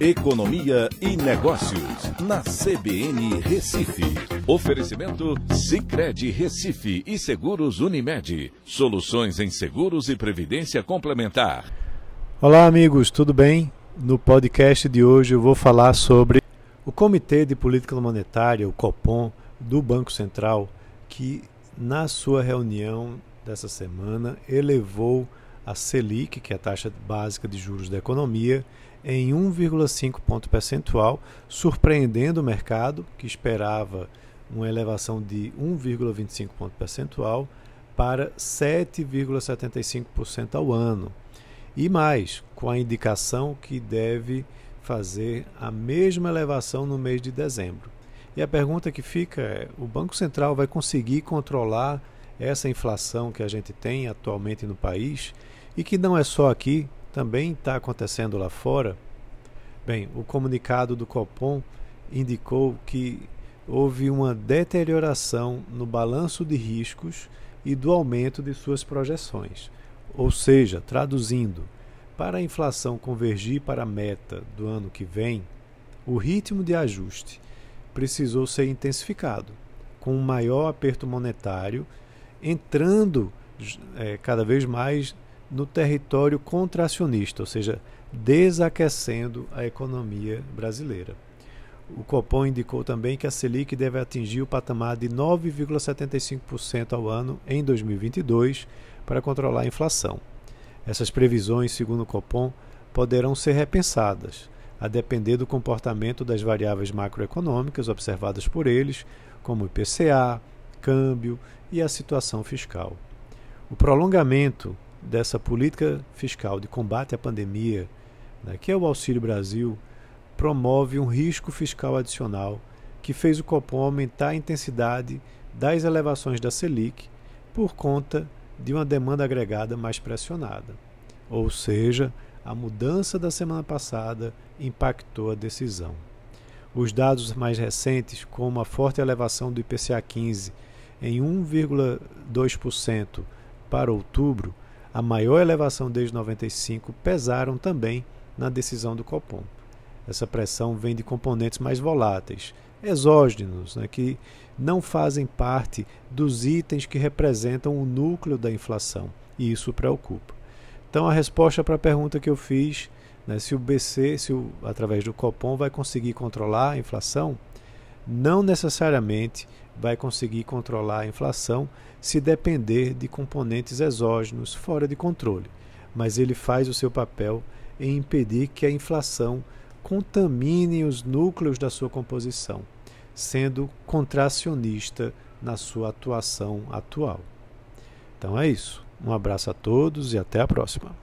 Economia e Negócios, na CBN Recife. Oferecimento Cicred Recife e Seguros Unimed. Soluções em seguros e previdência complementar. Olá, amigos, tudo bem? No podcast de hoje eu vou falar sobre o Comitê de Política Monetária, o COPOM, do Banco Central, que na sua reunião dessa semana elevou a Selic, que é a taxa básica de juros da economia, em 1,5 ponto percentual, surpreendendo o mercado, que esperava uma elevação de 1,25 ponto percentual para 7,75% ao ano. E mais, com a indicação que deve fazer a mesma elevação no mês de dezembro. E a pergunta que fica é: o Banco Central vai conseguir controlar essa inflação que a gente tem atualmente no país e que não é só aqui, também está acontecendo lá fora. Bem, o comunicado do Copom indicou que houve uma deterioração no balanço de riscos e do aumento de suas projeções. Ou seja, traduzindo, para a inflação convergir para a meta do ano que vem, o ritmo de ajuste precisou ser intensificado, com um maior aperto monetário, entrando é, cada vez mais no território contracionista, ou seja, desaquecendo a economia brasileira. O Copom indicou também que a Selic deve atingir o patamar de 9,75% ao ano em 2022 para controlar a inflação. Essas previsões, segundo o Copom, poderão ser repensadas, a depender do comportamento das variáveis macroeconômicas observadas por eles, como o IPCA, câmbio e a situação fiscal. O prolongamento dessa política fiscal de combate à pandemia, né, que é o Auxílio Brasil, promove um risco fiscal adicional que fez o Copom aumentar a intensidade das elevações da Selic por conta de uma demanda agregada mais pressionada. Ou seja, a mudança da semana passada impactou a decisão. Os dados mais recentes, como a forte elevação do IPCA 15 em 1,2% para outubro, a maior elevação desde 95 pesaram também na decisão do Copom. Essa pressão vem de componentes mais voláteis, exógenos, né, que não fazem parte dos itens que representam o núcleo da inflação, e isso preocupa. Então, a resposta para a pergunta que eu fiz, né, se o BC, se o, através do Copom, vai conseguir controlar a inflação, não necessariamente vai conseguir controlar a inflação se depender de componentes exógenos fora de controle, mas ele faz o seu papel em impedir que a inflação contamine os núcleos da sua composição, sendo contracionista na sua atuação atual. Então é isso. Um abraço a todos e até a próxima.